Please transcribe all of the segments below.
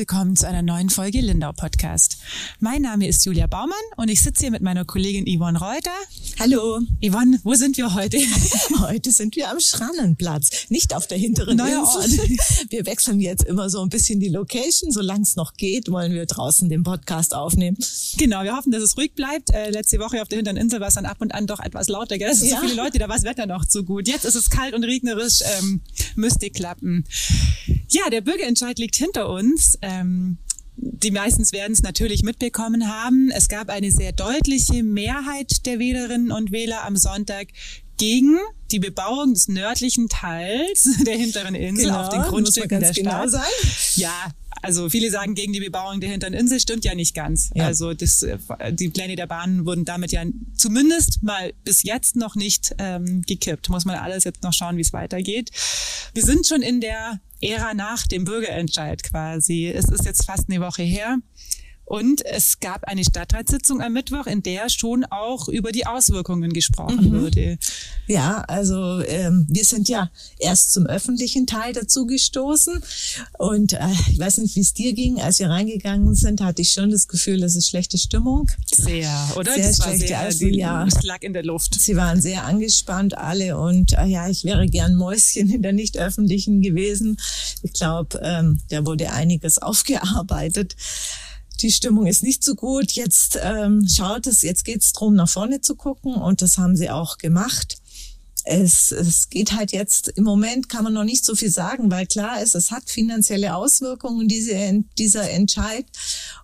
Willkommen zu einer neuen Folge Lindau Podcast. Mein Name ist Julia Baumann und ich sitze hier mit meiner Kollegin Yvonne Reuter. Hallo. Yvonne, wo sind wir heute? Heute sind wir am Schrannenplatz, nicht auf der hinteren Neuer Insel. Wir wechseln jetzt immer so ein bisschen die Location. Solange es noch geht, wollen wir draußen den Podcast aufnehmen. Genau, wir hoffen, dass es ruhig bleibt. Äh, letzte Woche auf der hinteren Insel war es dann ab und an doch etwas lauter. Gell? Es sind Ja. so viele Leute, da war das Wetter noch zu gut. Jetzt ist es kalt und regnerisch, ähm, müsste klappen. Ja, der Bürgerentscheid liegt hinter uns. Ähm, die meistens werden es natürlich mitbekommen haben. Es gab eine sehr deutliche Mehrheit der Wählerinnen und Wähler am Sonntag gegen die Bebauung des nördlichen Teils der hinteren Insel auf den Grundstücken ganz der genau Stadt. sein. Ja, also viele sagen gegen die Bebauung der hinteren Insel, stimmt ja nicht ganz. Ja. Also das, äh, die Pläne der Bahn wurden damit ja zumindest mal bis jetzt noch nicht ähm, gekippt. Muss man alles jetzt noch schauen, wie es weitergeht. Wir sind schon in der Ära nach dem Bürgerentscheid quasi. Es ist jetzt fast eine Woche her. Und es gab eine Stadtratssitzung am Mittwoch, in der schon auch über die Auswirkungen gesprochen wurde. Ja, also ähm, wir sind ja erst zum öffentlichen Teil dazu gestoßen. Und äh, ich weiß nicht, wie es dir ging. Als wir reingegangen sind, hatte ich schon das Gefühl, das ist schlechte Stimmung. Sehr, oder? Sehr das war schlecht, sehr, also, die, ja. es lag in der Luft. Sie waren sehr angespannt alle und äh, ja, ich wäre gern Mäuschen in der nicht öffentlichen gewesen. Ich glaube, ähm, da wurde einiges aufgearbeitet. Die Stimmung ist nicht so gut. Jetzt ähm, schaut es, jetzt geht's drum, nach vorne zu gucken und das haben sie auch gemacht. Es, es geht halt jetzt, im Moment kann man noch nicht so viel sagen, weil klar ist, es hat finanzielle Auswirkungen, diese, dieser Entscheid.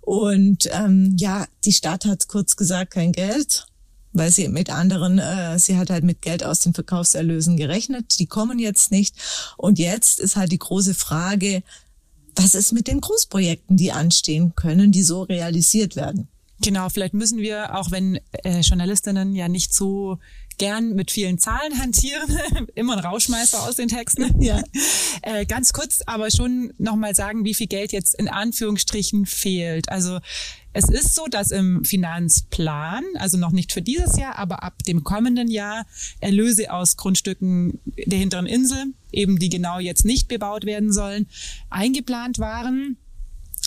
Und ähm, ja, die Stadt hat kurz gesagt, kein Geld weil sie mit anderen, äh, sie hat halt mit Geld aus den Verkaufserlösen gerechnet, die kommen jetzt nicht. Und jetzt ist halt die große Frage, was ist mit den Großprojekten, die anstehen können, die so realisiert werden? Genau, vielleicht müssen wir, auch wenn äh, Journalistinnen ja nicht so gern mit vielen Zahlen hantieren, immer ein Rauschmeißer aus den Texten. Ja. Äh, ganz kurz aber schon nochmal sagen, wie viel Geld jetzt in Anführungsstrichen fehlt. Also es ist so, dass im Finanzplan, also noch nicht für dieses Jahr, aber ab dem kommenden Jahr Erlöse aus Grundstücken der hinteren Insel, eben die genau jetzt nicht bebaut werden sollen, eingeplant waren.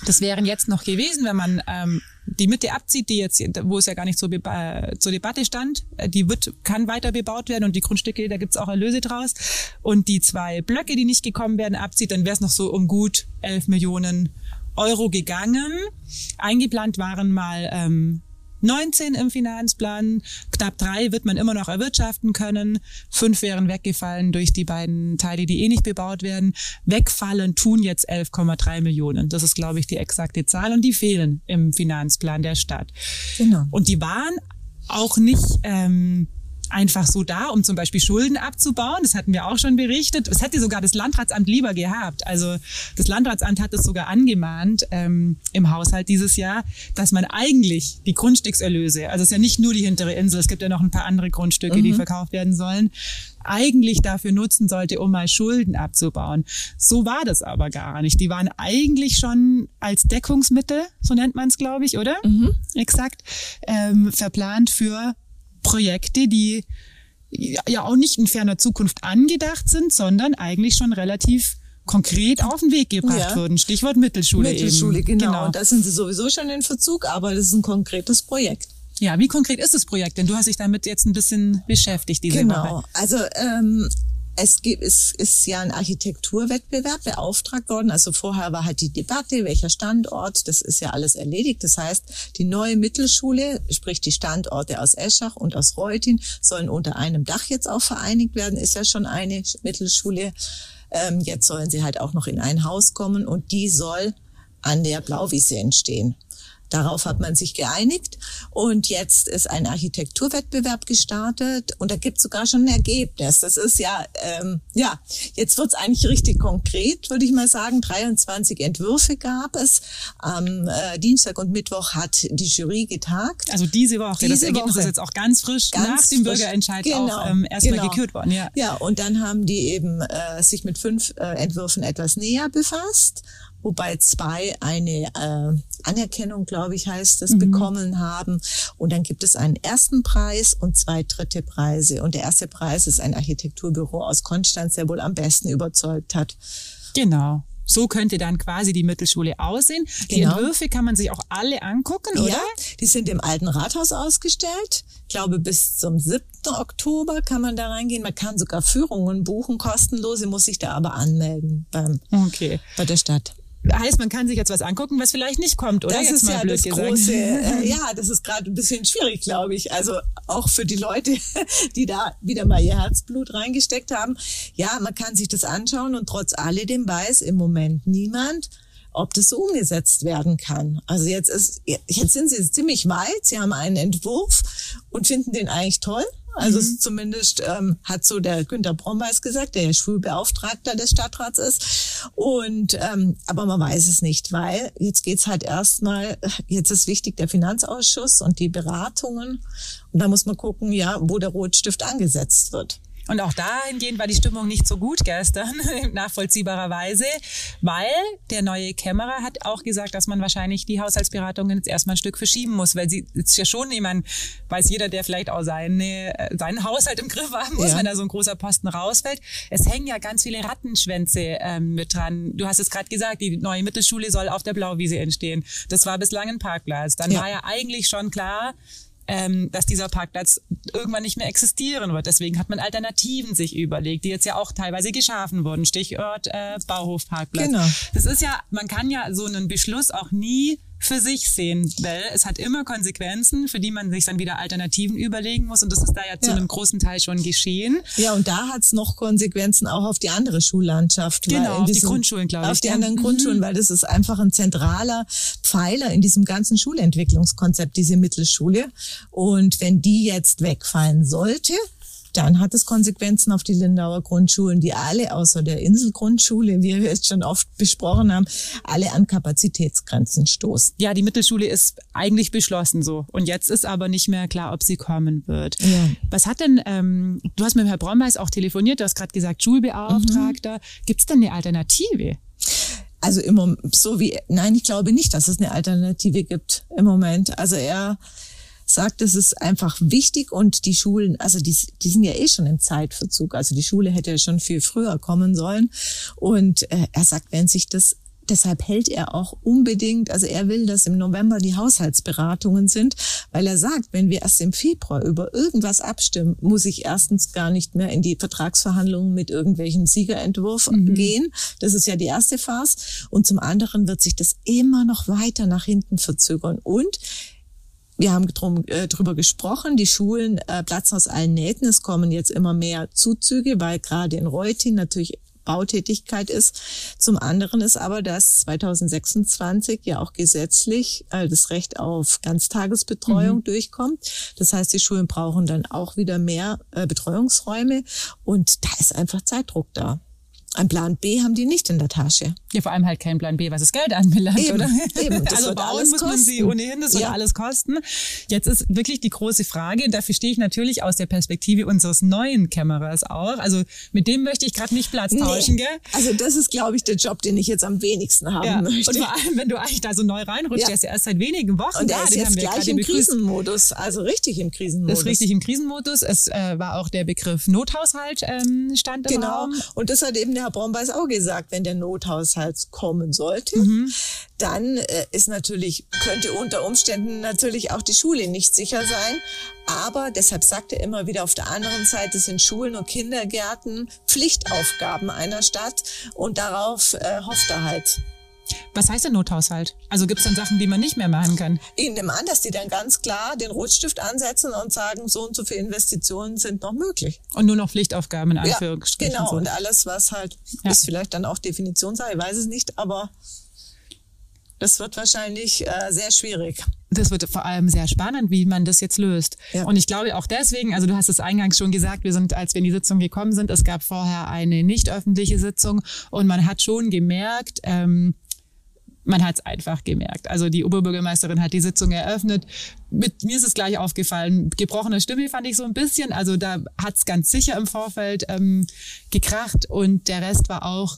Das wären jetzt noch gewesen, wenn man ähm, die Mitte abzieht, die jetzt, wo es ja gar nicht zur, Beba- zur Debatte stand, äh, die wird, kann weiter bebaut werden und die Grundstücke, da gibt's auch Erlöse draus. Und die zwei Blöcke, die nicht gekommen werden, abzieht, dann wäre es noch so um gut 11 Millionen Euro gegangen. Eingeplant waren mal ähm, 19 im Finanzplan, knapp drei wird man immer noch erwirtschaften können. Fünf wären weggefallen durch die beiden Teile, die eh nicht bebaut werden. Wegfallen tun jetzt 11,3 Millionen. Das ist, glaube ich, die exakte Zahl und die fehlen im Finanzplan der Stadt. Genau. Und die waren auch nicht ähm, einfach so da, um zum Beispiel Schulden abzubauen. Das hatten wir auch schon berichtet. Das hätte sogar das Landratsamt lieber gehabt. Also das Landratsamt hat es sogar angemahnt ähm, im Haushalt dieses Jahr, dass man eigentlich die Grundstückserlöse, also es ist ja nicht nur die hintere Insel, es gibt ja noch ein paar andere Grundstücke, die verkauft werden sollen, eigentlich dafür nutzen sollte, um mal Schulden abzubauen. So war das aber gar nicht. Die waren eigentlich schon als Deckungsmittel, so nennt man es, glaube ich, oder? Exakt, ähm, verplant für Projekte, die ja auch nicht in ferner Zukunft angedacht sind, sondern eigentlich schon relativ konkret auf den Weg gebracht Ja. wurden. Stichwort Mittelschule, Mittelschule, eben. genau. Und da sind sie sowieso schon in Verzug, aber das ist ein konkretes Projekt. Ja, wie konkret ist das Projekt? Denn du hast dich damit jetzt ein bisschen beschäftigt diese Genau. Woche. Also ähm, es gibt, es ist ja ein Architekturwettbewerb beauftragt worden. Also vorher war halt die Debatte, welcher Standort, das ist ja alles erledigt. Das heißt, die neue Mittelschule, sprich die Standorte aus Eschach und aus Reutin, sollen unter einem Dach jetzt auch vereinigt werden. Ist ja schon eine Mittelschule. Ähm, jetzt sollen sie halt auch noch in ein Haus kommen und die soll an der Blauwiese entstehen. Darauf hat man sich geeinigt und jetzt ist ein Architekturwettbewerb gestartet und da gibt sogar schon ein Ergebnis. Das ist ja, ähm, ja, jetzt wird's eigentlich richtig konkret, würde ich mal sagen. 23 Entwürfe gab es. Am äh, Dienstag und Mittwoch hat die Jury getagt. Also diese Woche. das Diese Ergebnis Woche. ist jetzt auch ganz frisch Ganz nach dem frisch. Bürgerentscheid Genau, auch ähm, erstmal genau. gekürt worden. Ja. Ja, und dann haben die eben äh, sich mit fünf äh, Entwürfen etwas näher befasst, wobei zwei eine äh, Anerkennung, glaube ich, heißt es, mhm. bekommen haben. Und dann gibt es einen ersten Preis und zwei dritte Preise. Und der erste Preis ist ein Architekturbüro aus Konstanz, der wohl am besten überzeugt hat. Genau. So könnte dann quasi die Mittelschule aussehen. Die genau. Entwürfe kann man sich auch alle angucken, oder? Ja, die sind im alten Rathaus ausgestellt. Ich glaube, bis zum 7. Oktober kann man da reingehen. Man kann sogar Führungen buchen, kostenlose, muss sich da aber anmelden beim, okay. bei der Stadt. Heißt, man kann sich jetzt was angucken, was vielleicht nicht kommt, oder? Das jetzt ist mal ja blöd das gesagt. große, äh, ja, das ist gerade ein bisschen schwierig, glaube ich. Also auch für die Leute, die da wieder mal ihr Herzblut reingesteckt haben. Ja, man kann sich das anschauen und trotz alledem weiß im Moment niemand, ob das so umgesetzt werden kann. Also jetzt ist, jetzt sind sie ziemlich weit. Sie haben einen Entwurf und finden den eigentlich toll. Also mhm. zumindest ähm, hat so der Günter Brombeis gesagt, der ja Schulbeauftragter des Stadtrats ist. Und ähm, aber man weiß es nicht, weil jetzt geht's halt erstmal, jetzt ist wichtig der Finanzausschuss und die Beratungen. Und da muss man gucken, ja, wo der Rotstift angesetzt wird. Und auch dahingehend war die Stimmung nicht so gut gestern, nachvollziehbarerweise, weil der neue Kämmerer hat auch gesagt, dass man wahrscheinlich die Haushaltsberatungen jetzt erstmal ein Stück verschieben muss, weil sie ist ja schon jemand, weiß jeder, der vielleicht auch seine, äh, seinen Haushalt im Griff haben muss, ja. wenn da so ein großer Posten rausfällt. Es hängen ja ganz viele Rattenschwänze ähm, mit dran. Du hast es gerade gesagt, die neue Mittelschule soll auf der Blauwiese entstehen. Das war bislang ein Parkplatz. Dann ja. war ja eigentlich schon klar, ähm, dass dieser Parkplatz irgendwann nicht mehr existieren wird. Deswegen hat man Alternativen sich überlegt, die jetzt ja auch teilweise geschaffen wurden. Stichwort äh, Bauhofparkplatz. Genau. Das ist ja, man kann ja so einen Beschluss auch nie für sich sehen, weil es hat immer Konsequenzen, für die man sich dann wieder Alternativen überlegen muss. Und das ist da ja zu ja. einem großen Teil schon geschehen. Ja, und da hat es noch Konsequenzen auch auf die andere Schullandschaft. Genau, auf die Grundschulen, glaube ich. Auf die anderen mhm. Grundschulen, weil das ist einfach ein zentraler Pfeiler in diesem ganzen Schulentwicklungskonzept, diese Mittelschule. Und wenn die jetzt wegfallen sollte, dann hat es Konsequenzen auf die Lindauer Grundschulen, die alle außer der Inselgrundschule, wie wir jetzt schon oft besprochen haben, alle an Kapazitätsgrenzen stoßen. Ja, die Mittelschule ist eigentlich beschlossen so. Und jetzt ist aber nicht mehr klar, ob sie kommen wird. Ja. Was hat denn, ähm, du hast mit Herrn Brombeis auch telefoniert, du hast gerade gesagt, Schulbeauftragter. Mhm. Gibt es denn eine Alternative? Also immer so wie, nein, ich glaube nicht, dass es eine Alternative gibt im Moment. Also er sagt, es ist einfach wichtig und die Schulen, also die, die sind ja eh schon im Zeitverzug. Also die Schule hätte ja schon viel früher kommen sollen. Und äh, er sagt, wenn sich das Deshalb hält er auch unbedingt, also er will, dass im November die Haushaltsberatungen sind, weil er sagt, wenn wir erst im Februar über irgendwas abstimmen, muss ich erstens gar nicht mehr in die Vertragsverhandlungen mit irgendwelchen Siegerentwurf mhm. gehen. Das ist ja die erste Phase. Und zum anderen wird sich das immer noch weiter nach hinten verzögern. Und wir haben drum, äh, drüber gesprochen, die Schulen äh, platzen aus allen Nähten. Es kommen jetzt immer mehr Zuzüge, weil gerade in Reutin natürlich Bautätigkeit ist. Zum anderen ist aber, dass 2026 ja auch gesetzlich äh, das Recht auf Ganztagesbetreuung mhm. durchkommt. Das heißt, die Schulen brauchen dann auch wieder mehr äh, Betreuungsräume und da ist einfach Zeitdruck da. Ein Plan B haben die nicht in der Tasche. Ja, vor allem halt kein Plan B, was das Geld anbelangt, eben, oder? Eben, also bauen muss man sie ohnehin, das wird ja. alles kosten. Jetzt ist wirklich die große Frage, dafür stehe ich natürlich aus der Perspektive unseres neuen Kämmerers auch. Also mit dem möchte ich gerade nicht Platz tauschen, nee. gell? Also das ist, glaube ich, der Job, den ich jetzt am wenigsten haben ja. möchte. Und vor allem, wenn du eigentlich da so neu reinrutscht, ja. der ist ja erst seit wenigen Wochen Und da. ist jetzt gleich im Krisenmodus, also richtig im Krisenmodus. Das ist richtig im Krisenmodus. Es äh, war auch der Begriff Nothaushalt ähm, stand im genau. Raum. Und das hat eben der Herr Brombeiß auch gesagt, wenn der Nothaushalt kommen sollte, mhm. dann äh, ist natürlich, könnte unter Umständen natürlich auch die Schule nicht sicher sein. Aber deshalb sagt er immer wieder, auf der anderen Seite sind Schulen und Kindergärten Pflichtaufgaben einer Stadt und darauf äh, hofft er halt. Was heißt denn Nothaushalt? Also gibt es dann Sachen, die man nicht mehr machen kann? Ich nehme an, dass die dann ganz klar den Rotstift ansetzen und sagen, so und so viele Investitionen sind noch möglich. Und nur noch Pflichtaufgaben in Anführungsstrichen. Ja, genau, und alles, was halt ja. ist vielleicht dann auch Definitionssache, ich weiß es nicht, aber das wird wahrscheinlich äh, sehr schwierig. Das wird vor allem sehr spannend, wie man das jetzt löst. Ja. Und ich glaube auch deswegen, also du hast es eingangs schon gesagt, wir sind, als wir in die Sitzung gekommen sind, es gab vorher eine nicht öffentliche Sitzung und man hat schon gemerkt, ähm, man hat es einfach gemerkt. Also die Oberbürgermeisterin hat die Sitzung eröffnet. Mit mir ist es gleich aufgefallen. Gebrochene Stimme fand ich so ein bisschen. Also da hat es ganz sicher im Vorfeld ähm, gekracht und der Rest war auch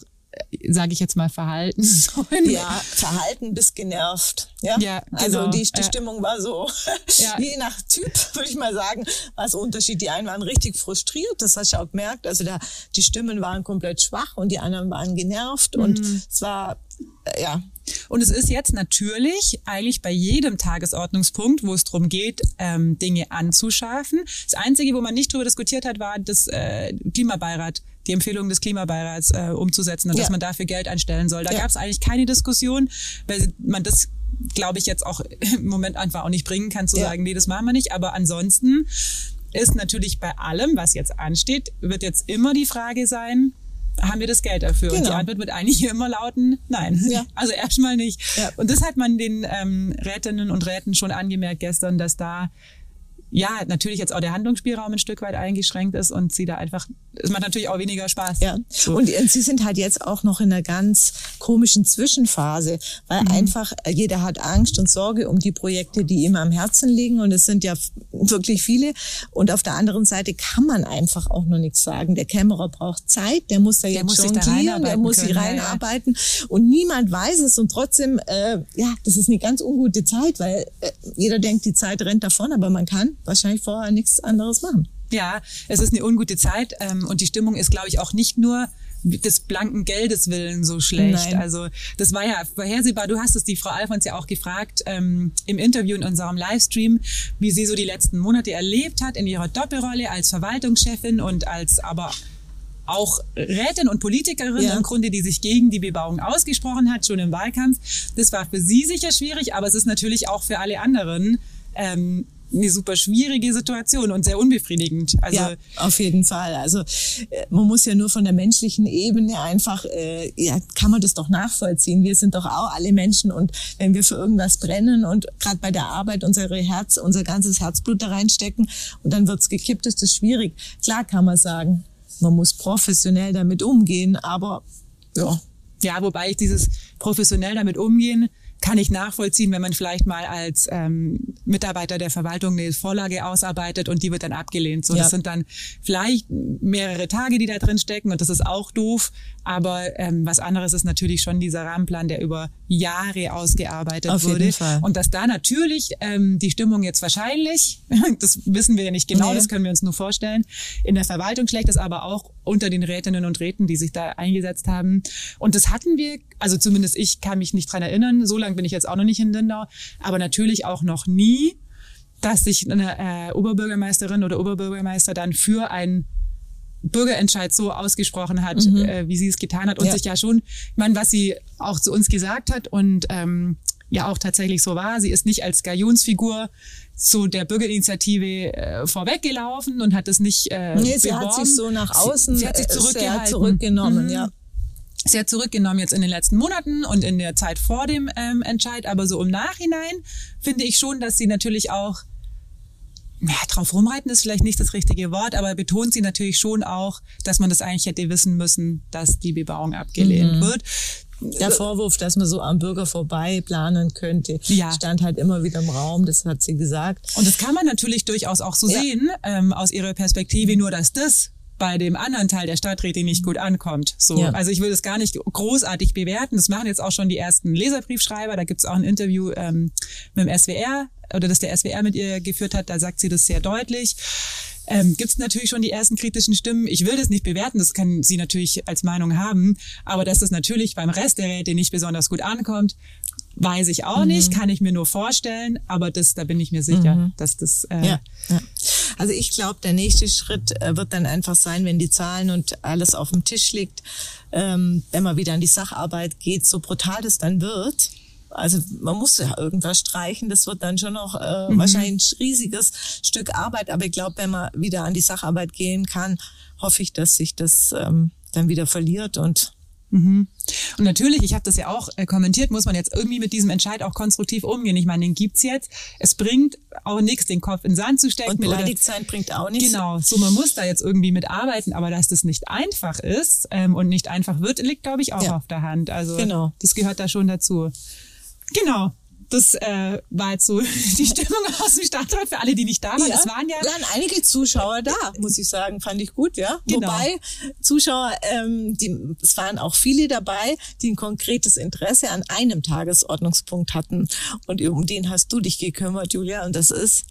sage ich jetzt mal, verhalten. Ja, verhalten bis genervt. Ja, ja also genau. die, die Stimmung war so, ja. je nach Typ, würde ich mal sagen, war es Unterschied. Die einen waren richtig frustriert, das hast du auch gemerkt. Also da, die Stimmen waren komplett schwach und die anderen waren genervt mhm. und es war, äh, ja, und es ist jetzt natürlich eigentlich bei jedem Tagesordnungspunkt, wo es darum geht, ähm, Dinge anzuschaffen. Das Einzige, wo man nicht drüber diskutiert hat, war das äh, Klimabeirat, die Empfehlung des Klimabeirats äh, umzusetzen und ja. dass man dafür Geld einstellen soll. Da ja. gab es eigentlich keine Diskussion, weil man das glaube ich jetzt auch im Moment einfach auch nicht bringen kann zu ja. sagen, nee, das machen wir nicht. Aber ansonsten ist natürlich bei allem, was jetzt ansteht, wird jetzt immer die Frage sein, haben wir das Geld dafür? Genau. Und die genau. Antwort wird eigentlich immer lauten, nein. Ja. Also erstmal nicht. Ja. Und das hat man den ähm, Rätinnen und Räten schon angemerkt gestern, dass da ja, natürlich jetzt auch der Handlungsspielraum ein Stück weit eingeschränkt ist und sie da einfach, es macht natürlich auch weniger Spaß. Ja. So. Und sie sind halt jetzt auch noch in einer ganz komischen Zwischenphase, weil mhm. einfach äh, jeder hat Angst und Sorge um die Projekte, die ihm am Herzen liegen und es sind ja wirklich viele. Und auf der anderen Seite kann man einfach auch noch nichts sagen. Der Kämmerer braucht Zeit, der muss da der jetzt jonglieren, der muss sich reinarbeiten ja. und niemand weiß es und trotzdem, äh, ja, das ist eine ganz ungute Zeit, weil äh, jeder denkt, die Zeit rennt davon, aber man kann wahrscheinlich vorher nichts anderes machen. Ja, es ist eine ungute Zeit ähm, und die Stimmung ist, glaube ich, auch nicht nur des blanken Geldes willen so schlecht. Nein. Also das war ja vorhersehbar. Du hast es die Frau Alfons ja auch gefragt ähm, im Interview in unserem Livestream, wie sie so die letzten Monate erlebt hat in ihrer Doppelrolle als Verwaltungschefin und als aber auch Rätin und Politikerin ja. im Grunde, die sich gegen die Bebauung ausgesprochen hat, schon im Wahlkampf. Das war für sie sicher schwierig, aber es ist natürlich auch für alle anderen ähm, eine super schwierige Situation und sehr unbefriedigend. Also ja, auf jeden Fall. Also äh, man muss ja nur von der menschlichen Ebene einfach, äh, ja, kann man das doch nachvollziehen. Wir sind doch auch alle Menschen und wenn wir für irgendwas brennen und gerade bei der Arbeit unsere Herz, unser ganzes Herzblut da reinstecken und dann wird's gekippt, ist das schwierig. Klar kann man sagen, man muss professionell damit umgehen, aber ja. Ja, wobei ich dieses professionell damit umgehen kann ich nachvollziehen, wenn man vielleicht mal als ähm, Mitarbeiter der Verwaltung eine Vorlage ausarbeitet und die wird dann abgelehnt. So, ja. das sind dann vielleicht mehrere Tage, die da drin stecken und das ist auch doof. Aber ähm, was anderes ist natürlich schon dieser Rahmenplan, der über Jahre ausgearbeitet Auf wurde. Jeden Fall. Und dass da natürlich ähm, die Stimmung jetzt wahrscheinlich, das wissen wir ja nicht genau, nee. das können wir uns nur vorstellen, in der Verwaltung schlecht ist, aber auch unter den Rätinnen und Räten, die sich da eingesetzt haben. Und das hatten wir, also zumindest ich kann mich nicht dran erinnern, so lange bin ich jetzt auch noch nicht in Lindau, aber natürlich auch noch nie, dass sich eine äh, Oberbürgermeisterin oder Oberbürgermeister dann für ein Bürgerentscheid so ausgesprochen hat, mhm. äh, wie sie es getan hat und ja. sich ja schon, ich meine, was sie auch zu uns gesagt hat und ähm, ja auch tatsächlich so war, sie ist nicht als Galionsfigur zu der Bürgerinitiative äh, vorweggelaufen und hat es nicht äh, Nee, sie beworben. hat sich so nach außen sie, sie hat sich zurückgehalten. zurückgenommen, mhm. ja. Sie hat zurückgenommen jetzt in den letzten Monaten und in der Zeit vor dem ähm, Entscheid, aber so im Nachhinein finde ich schon, dass sie natürlich auch ja, drauf rumreiten ist vielleicht nicht das richtige Wort, aber betont sie natürlich schon auch, dass man das eigentlich hätte wissen müssen, dass die Bebauung abgelehnt mhm. wird. Der Vorwurf, dass man so am Bürger vorbei planen könnte, ja. stand halt immer wieder im Raum, das hat sie gesagt. Und das kann man natürlich durchaus auch so ja. sehen, ähm, aus ihrer Perspektive, nur dass das bei dem anderen Teil der Stadträte nicht gut ankommt. So, ja. also ich will das gar nicht großartig bewerten. Das machen jetzt auch schon die ersten Leserbriefschreiber. Da gibt's auch ein Interview ähm, mit dem SWR oder das der SWR mit ihr geführt hat. Da sagt sie das sehr deutlich. Ähm, Gibt es natürlich schon die ersten kritischen Stimmen. Ich will das nicht bewerten, das kann sie natürlich als Meinung haben, aber dass das natürlich beim Rest der Räte nicht besonders gut ankommt, Weiß ich auch mhm. nicht, kann ich mir nur vorstellen, aber das, da bin ich mir sicher, mhm. dass das. Äh ja, ja. Also ich glaube, der nächste Schritt äh, wird dann einfach sein, wenn die Zahlen und alles auf dem Tisch liegt, ähm, wenn man wieder an die Sacharbeit geht, so brutal das dann wird. Also man muss ja irgendwas streichen, das wird dann schon noch äh, mhm. wahrscheinlich ein riesiges Stück Arbeit. Aber ich glaube, wenn man wieder an die Sacharbeit gehen kann, hoffe ich, dass sich das ähm, dann wieder verliert und Mhm. Und natürlich, ich habe das ja auch äh, kommentiert, muss man jetzt irgendwie mit diesem Entscheid auch konstruktiv umgehen. Ich meine, den gibt's jetzt. Es bringt auch nichts, den Kopf in den Sand zu stecken. Und beleidigt sein bringt auch nichts. Genau, so man muss da jetzt irgendwie mit arbeiten, aber dass das nicht einfach ist ähm, und nicht einfach wird, liegt, glaube ich, auch ja. auf der Hand. Also genau. das gehört da schon dazu. Genau. Das äh, war jetzt so die Stimmung aus dem Stadtrat für alle, die nicht da waren. Ja, es waren ja waren einige Zuschauer da, muss ich sagen, fand ich gut, ja. Genau. Wobei Zuschauer, ähm, die, es waren auch viele dabei, die ein konkretes Interesse an einem Tagesordnungspunkt hatten. Und um den hast du dich gekümmert, Julia, und das ist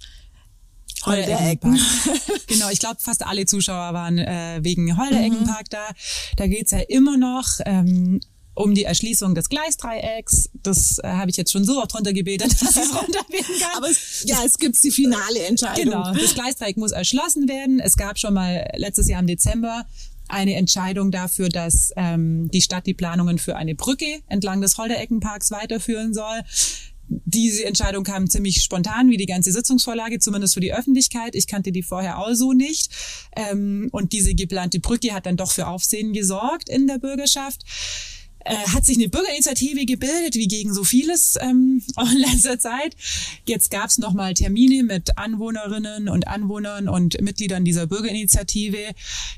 Holderecken. Holdereckenpark. genau, ich glaube, fast alle Zuschauer waren äh, wegen Holdereckenpark da. Da geht's ja immer noch ähm, um die Erschließung des Gleisdreiecks. Das äh, habe ich jetzt schon so oft runtergebetet, dass ich es runterbeten kann. Aber es, ja, es gibt die finale Entscheidung. Genau, das Gleisdreieck muss erschlossen werden. Es gab schon mal letztes Jahr im Dezember eine Entscheidung dafür, dass ähm, die Stadt die Planungen für eine Brücke entlang des Holdereckenparks weiterführen soll. Diese Entscheidung kam ziemlich spontan, wie die ganze Sitzungsvorlage, zumindest für die Öffentlichkeit. Ich kannte die vorher auch so nicht. Ähm, und diese geplante Brücke hat dann doch für Aufsehen gesorgt in der Bürgerschaft äh, hat sich eine Bürgerinitiative gebildet, wie gegen so vieles ähm, in letzter Zeit. Jetzt gab es nochmal Termine mit Anwohnerinnen und Anwohnern und Mitgliedern dieser Bürgerinitiative.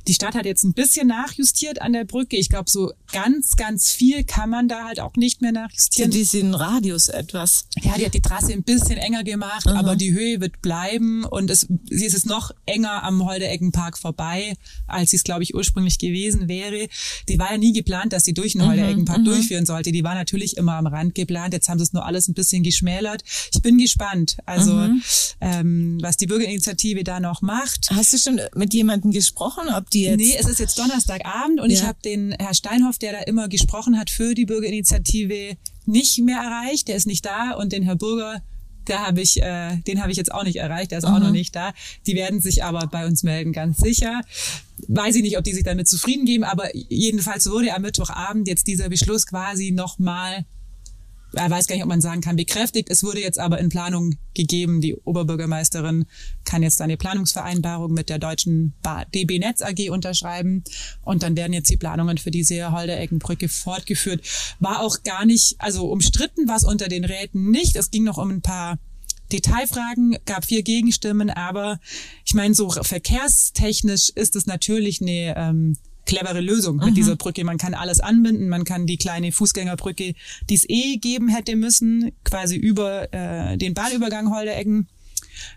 Die Stadt hat jetzt ein bisschen nachjustiert an der Brücke. Ich glaube, so ganz, ganz viel kann man da halt auch nicht mehr nachjustieren. Die sind Radius etwas. Ja, die hat die Trasse ein bisschen enger gemacht, Aha. aber die Höhe wird bleiben und es, sie ist es noch enger am Holdereckenpark vorbei, als sie es, glaube ich, ursprünglich gewesen wäre. Die war ja nie geplant, dass sie durch den Holdereckenpark durchführen sollte. Die war natürlich immer am Rand geplant. Jetzt haben sie es nur alles ein bisschen geschmälert. Ich bin gespannt, also ähm, was die Bürgerinitiative da noch macht. Hast du schon mit jemandem gesprochen, ob die jetzt... Nee, es ist jetzt Donnerstagabend und ich Ja. habe den Herr Steinhoff, der da immer gesprochen hat für die Bürgerinitiative, nicht mehr erreicht. Der ist nicht da und den Herr Burger, da habe ich, äh, den habe ich jetzt auch nicht erreicht. Der ist auch noch nicht da. Die werden sich aber bei uns melden, ganz sicher. Weiß ich nicht, ob die sich damit zufrieden geben, aber jedenfalls wurde am Mittwochabend jetzt dieser Beschluss quasi nochmal er weiß gar nicht, ob man sagen kann, bekräftigt. Es wurde jetzt aber in Planung gegeben. Die Oberbürgermeisterin kann jetzt eine Planungsvereinbarung mit der deutschen DB Netz AG unterschreiben. Und dann werden jetzt die Planungen für diese Holdereckenbrücke fortgeführt. War auch gar nicht, also umstritten war es unter den Räten nicht. Es ging noch um ein paar Detailfragen, gab vier Gegenstimmen, aber ich meine, so verkehrstechnisch ist es natürlich eine ähm, clevere Lösung mit dieser Brücke. Man kann alles anbinden, man kann die kleine Fußgängerbrücke, die es eh geben hätte müssen, quasi über äh, den Bahnübergang Holderecken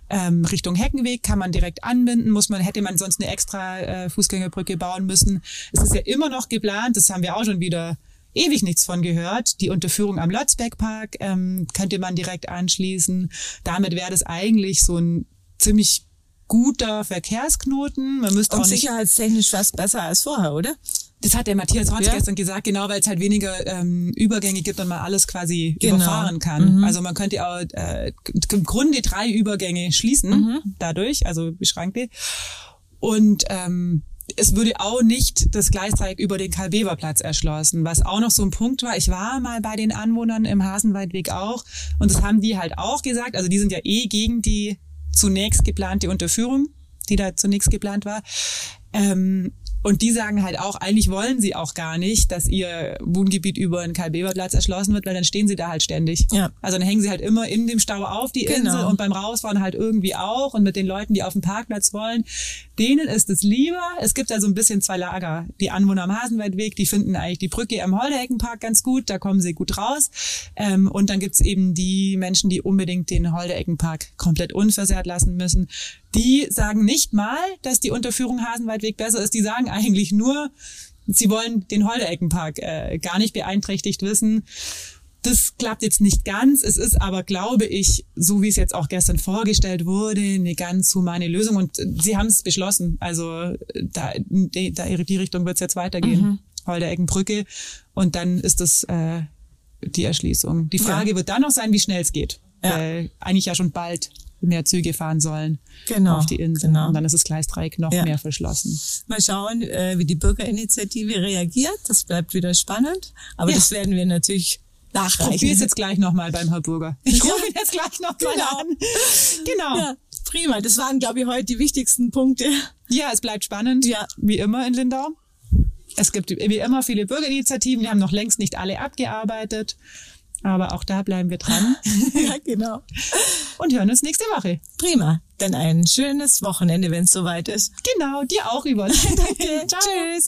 ähm, Richtung Heckenweg kann man direkt anbinden, muss man, hätte man sonst eine extra äh, Fußgängerbrücke bauen müssen. Es ist ja immer noch geplant, das haben wir auch schon wieder ewig nichts von gehört. Die Unterführung am Lotzbeckpark ähm, könnte man direkt anschließen. Damit wäre das eigentlich so ein ziemlich guter Verkehrsknoten. Man müsste Und auch nicht sicherheitstechnisch fast besser als vorher, oder? das hat der Matthias Hortz Ja. gestern gesagt, genau, weil es halt weniger ähm, Übergänge gibt und man alles quasi Genau. überfahren kann. Also man könnte auch äh, im Grunde drei Übergänge schließen dadurch, also beschränkte. Und ähm, es würde auch nicht das Gleisdreieck über den Karl-Bever-Platz erschlossen, was auch noch so ein Punkt war. Ich war mal bei den Anwohnern im Hasenweidweg auch und das haben die halt auch gesagt. Also die sind ja eh gegen die zunächst geplante Unterführung, die da zunächst geplant war. Ähm, und die sagen halt auch, eigentlich wollen sie auch gar nicht, dass ihr Wohngebiet über den Karl-Bever-Platz erschlossen wird, weil dann stehen sie da halt ständig. Ja. Also dann hängen sie halt immer in dem Stau auf, die Genau. Insel, und beim Rausfahren halt irgendwie auch. Und mit den Leuten, die auf dem Parkplatz wollen, denen ist es lieber. Es gibt da so ein bisschen zwei Lager. Die Anwohner am Hasenweidweg, die finden eigentlich die Brücke am Holdeheckenpark ganz gut, da kommen sie gut raus. Ähm, und dann gibt's eben die Menschen, die unbedingt den Holdeheckenpark komplett unversehrt lassen müssen. Die sagen nicht mal, dass die Unterführung Hasenweidweg besser ist. Die sagen eigentlich nur, sie wollen den Holdeeckenpark äh, gar nicht beeinträchtigt wissen. Das klappt jetzt nicht ganz. Es ist aber, glaube ich, so wie es jetzt auch gestern vorgestellt wurde, eine ganz humane Lösung. Und äh, sie haben es beschlossen. Also äh, da, die, da die Richtung wird es jetzt weitergehen. Holdereckenbrücke. Und dann ist das äh, die Erschließung. Die Frage wird dann noch sein, wie schnell es geht. Ja. Weil eigentlich ja schon bald mehr Züge fahren sollen Genau, auf die Insel. genau. Und dann ist das Gleisdreieck noch Ja. mehr verschlossen. Mal schauen, äh, wie die Bürgerinitiative reagiert. Das bleibt wieder spannend. Aber Ja. das werden wir natürlich Ich probiere es nachreichen. jetzt gleich nochmal beim Herr Burger. Ich rufe ihn jetzt gleich nochmal Genau. an. Genau. Ja, prima. Das waren, glaube ich, heute die wichtigsten Punkte. Ja, es bleibt spannend. Ja. Wie immer in Lindau. Es gibt wie immer viele Bürgerinitiativen. Wir haben noch längst nicht alle abgearbeitet. Aber auch da bleiben wir dran ja, genau. und hören uns nächste Woche. Prima. Dann ein schönes Wochenende, wenn es soweit ist. Genau, dir auch über. Danke. Tschüss.